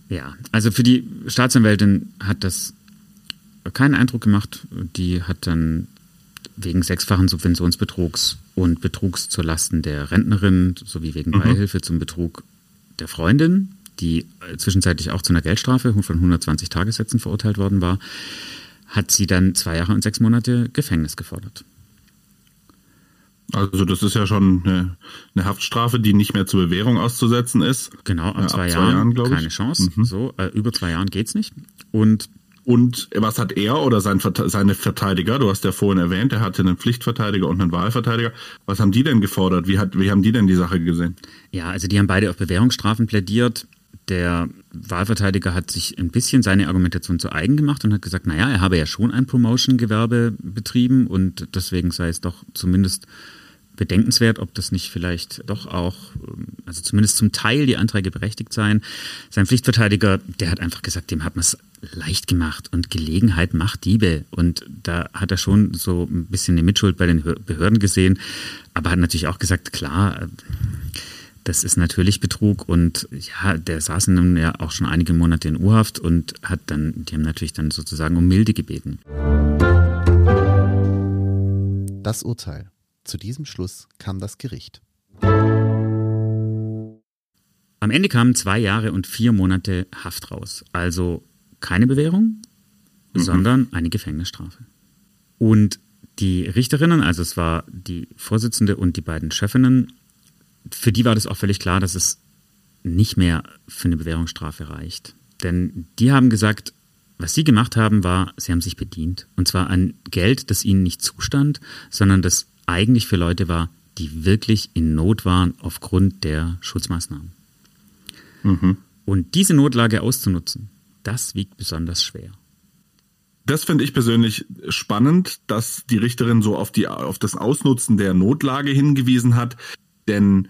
Ja, also für die Staatsanwältin hat das keinen Eindruck gemacht. Die hat dann wegen sechsfachen Subventionsbetrugs und Betrugs zur Lasten der Rentnerin sowie wegen mhm. Beihilfe zum Betrug der Freundin, die zwischenzeitlich auch zu einer Geldstrafe von 120 Tagessätzen verurteilt worden war, hat sie dann zwei Jahre und sechs Monate Gefängnis gefordert. Also das ist ja schon eine, eine, Haftstrafe, die nicht mehr zur Bewährung auszusetzen ist. Genau, ab, zwei, ab zwei Jahren, Jahren keine Chance. Mhm. So äh, über zwei Jahren geht's nicht. Und und was hat er oder sein, seine Verteidiger, du hast ja vorhin erwähnt, er hatte einen Pflichtverteidiger und einen Wahlverteidiger. Was haben die denn gefordert? Wie, hat, wie haben die denn die Sache gesehen? Ja, also die haben beide auf Bewährungsstrafen plädiert. Der Wahlverteidiger hat sich ein bisschen seine Argumentation zu eigen gemacht und hat gesagt, naja, er habe ja schon ein Promotion-Gewerbe betrieben und deswegen sei es doch zumindest bedenkenswert, ob das nicht vielleicht doch auch, also zumindest zum Teil die Anträge berechtigt seien. Sein Pflichtverteidiger, der hat einfach gesagt, dem hat man es leicht gemacht und Gelegenheit macht Diebe. Und da hat er schon so ein bisschen eine Mitschuld bei den Behörden gesehen, aber hat natürlich auch gesagt, klar, das ist natürlich Betrug und ja, der saß nun ja auch schon einige Monate in Urhaft und hat dann, die haben natürlich dann sozusagen um Milde gebeten. Das Urteil. Zu diesem Schluss kam das Gericht. Am Ende kamen zwei Jahre und vier Monate Haft raus. Also keine Bewährung, mhm. sondern eine Gefängnisstrafe. Und die Richterinnen, also es war die Vorsitzende und die beiden Chefinnen, für die war das auch völlig klar, dass es nicht mehr für eine Bewährungsstrafe reicht. Denn die haben gesagt, was sie gemacht haben, war, sie haben sich bedient. Und zwar an Geld, das ihnen nicht zustand, sondern das eigentlich für Leute war, die wirklich in Not waren aufgrund der Schutzmaßnahmen. Mhm. Und diese Notlage auszunutzen, das wiegt besonders schwer. Das finde ich persönlich spannend, dass die Richterin so auf, die, auf das Ausnutzen der Notlage hingewiesen hat. Denn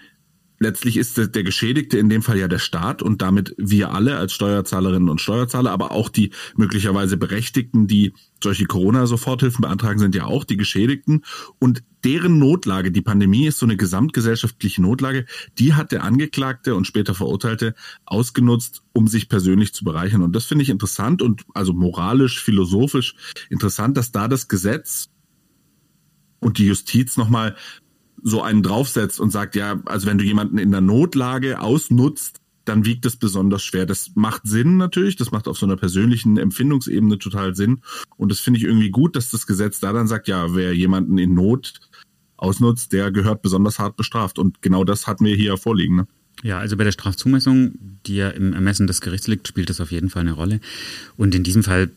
letztlich ist der Geschädigte in dem Fall ja der Staat und damit wir alle als Steuerzahlerinnen und Steuerzahler, aber auch die möglicherweise Berechtigten, die solche Corona-Soforthilfen beantragen, sind ja auch die Geschädigten. Und deren Notlage, die Pandemie ist so eine gesamtgesellschaftliche Notlage, die hat der Angeklagte und später Verurteilte ausgenutzt, um sich persönlich zu bereichern. Und das finde ich interessant und also moralisch, philosophisch interessant, dass da das Gesetz und die Justiz nochmal so einen draufsetzt und sagt, ja, also wenn du jemanden in der Notlage ausnutzt, dann wiegt es besonders schwer. Das macht Sinn natürlich, das macht auf so einer persönlichen Empfindungsebene total Sinn. Und das finde ich irgendwie gut, dass das Gesetz da dann sagt, ja, wer jemanden in Not ausnutzt, der gehört besonders hart bestraft. Und genau das hatten wir hier vorliegen. Ne? Ja, also bei der Strafzumessung, die ja im Ermessen des Gerichts liegt, spielt das auf jeden Fall eine Rolle. Und in diesem Fall,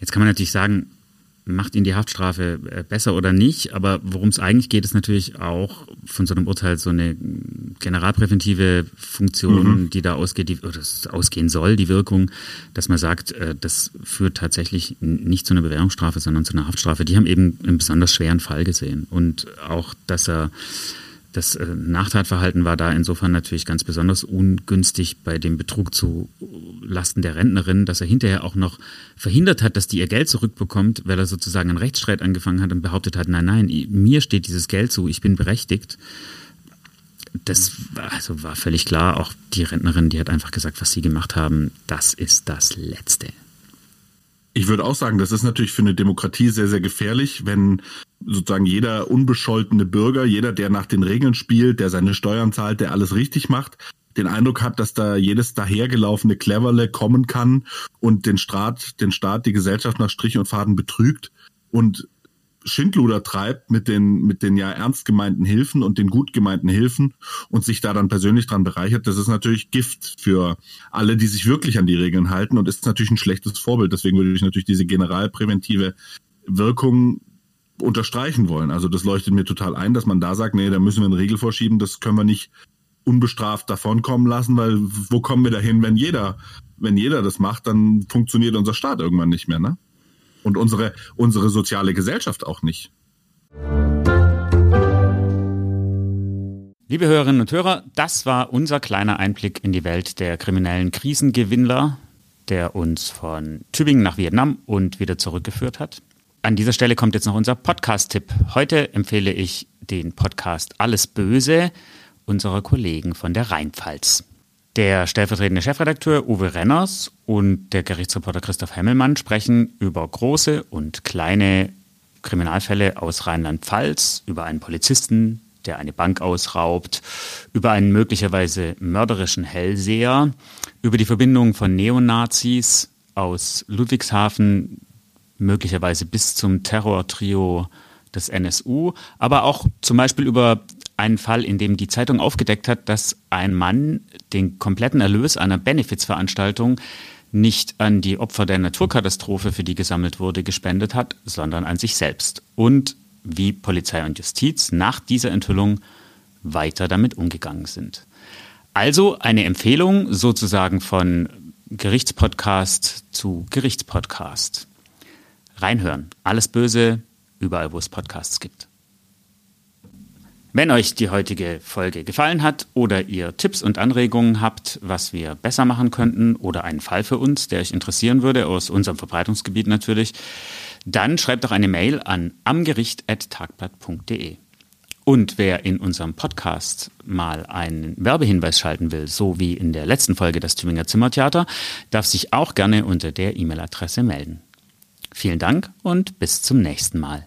jetzt kann man natürlich sagen, macht ihn die Haftstrafe äh, besser oder nicht. Aber worum es eigentlich geht, ist natürlich auch von so einem Urteil so eine generalpräventive Funktion, mhm. die da ausgeht, die, oder ausgehen soll, die Wirkung, dass man sagt, äh, das führt tatsächlich nicht zu einer Bewährungsstrafe, sondern zu einer Haftstrafe. Die haben eben einen besonders schweren Fall gesehen. Und auch, dass er das äh, Nachtatverhalten war da insofern natürlich ganz besonders ungünstig bei dem Betrug zu Lasten der Rentnerin, dass er hinterher auch noch verhindert hat, dass die ihr Geld zurückbekommt, weil er sozusagen einen Rechtsstreit angefangen hat und behauptet hat, nein, nein, mir steht dieses Geld zu, ich bin berechtigt. Das war, also war völlig klar, auch die Rentnerin, die hat einfach gesagt, was sie gemacht haben, das ist das Letzte. Ich würde auch sagen, das ist natürlich für eine Demokratie sehr, sehr gefährlich, wenn sozusagen jeder unbescholtene Bürger, jeder, der nach den Regeln spielt, der seine Steuern zahlt, der alles richtig macht, den Eindruck hat, dass da jedes dahergelaufene Cleverle kommen kann und den Staat, den Staat, die Gesellschaft nach Strich und Faden betrügt. Und Schindluder treibt mit den, mit den ja ernst gemeinten Hilfen und den gut gemeinten Hilfen und sich da dann persönlich dran bereichert, das ist natürlich Gift für alle, die sich wirklich an die Regeln halten und ist natürlich ein schlechtes Vorbild. Deswegen würde ich natürlich diese generalpräventive Wirkung unterstreichen wollen. Also das leuchtet mir total ein, dass man da sagt, nee, da müssen wir eine Regel vorschieben, das können wir nicht unbestraft davonkommen lassen, weil wo kommen wir dahin, wenn jeder, wenn jeder das macht, dann funktioniert unser Staat irgendwann nicht mehr, ne? Und unsere, unsere soziale Gesellschaft auch nicht. Liebe Hörerinnen und Hörer, das war unser kleiner Einblick in die Welt der kriminellen Krisengewinnler, der uns von Tübingen nach Vietnam und wieder zurückgeführt hat. An dieser Stelle kommt jetzt noch unser Podcast-Tipp. Heute empfehle ich den Podcast Alles Böse unserer Kollegen von der Rheinpfalz. Der stellvertretende Chefredakteur Uwe Renners und der Gerichtsreporter Christoph Hemmelmann sprechen über große und kleine Kriminalfälle aus Rheinland-Pfalz, über einen Polizisten, der eine Bank ausraubt, über einen möglicherweise mörderischen Hellseher, über die Verbindung von Neonazis aus Ludwigshafen, möglicherweise bis zum Terrortrio des NSU, aber auch zum Beispiel über einen Fall, in dem die Zeitung aufgedeckt hat, dass ein Mann den kompletten Erlös einer Benefizveranstaltung nicht an die Opfer der Naturkatastrophe, für die gesammelt wurde, gespendet hat, sondern an sich selbst. Und wie Polizei und Justiz nach dieser Enthüllung weiter damit umgegangen sind. Also eine Empfehlung sozusagen von Gerichtspodcast zu Gerichtspodcast. Reinhören. Alles Böse, überall wo es Podcasts gibt. Wenn euch die heutige Folge gefallen hat oder ihr Tipps und Anregungen habt, was wir besser machen könnten oder einen Fall für uns, der euch interessieren würde, aus unserem Verbreitungsgebiet natürlich, dann schreibt doch eine Mail an amgericht.tagblatt.de. Und wer in unserem Podcast mal einen Werbehinweis schalten will, so wie in der letzten Folge das Tübinger Zimmertheater, darf sich auch gerne unter der E-Mail-Adresse melden. Vielen Dank und bis zum nächsten Mal.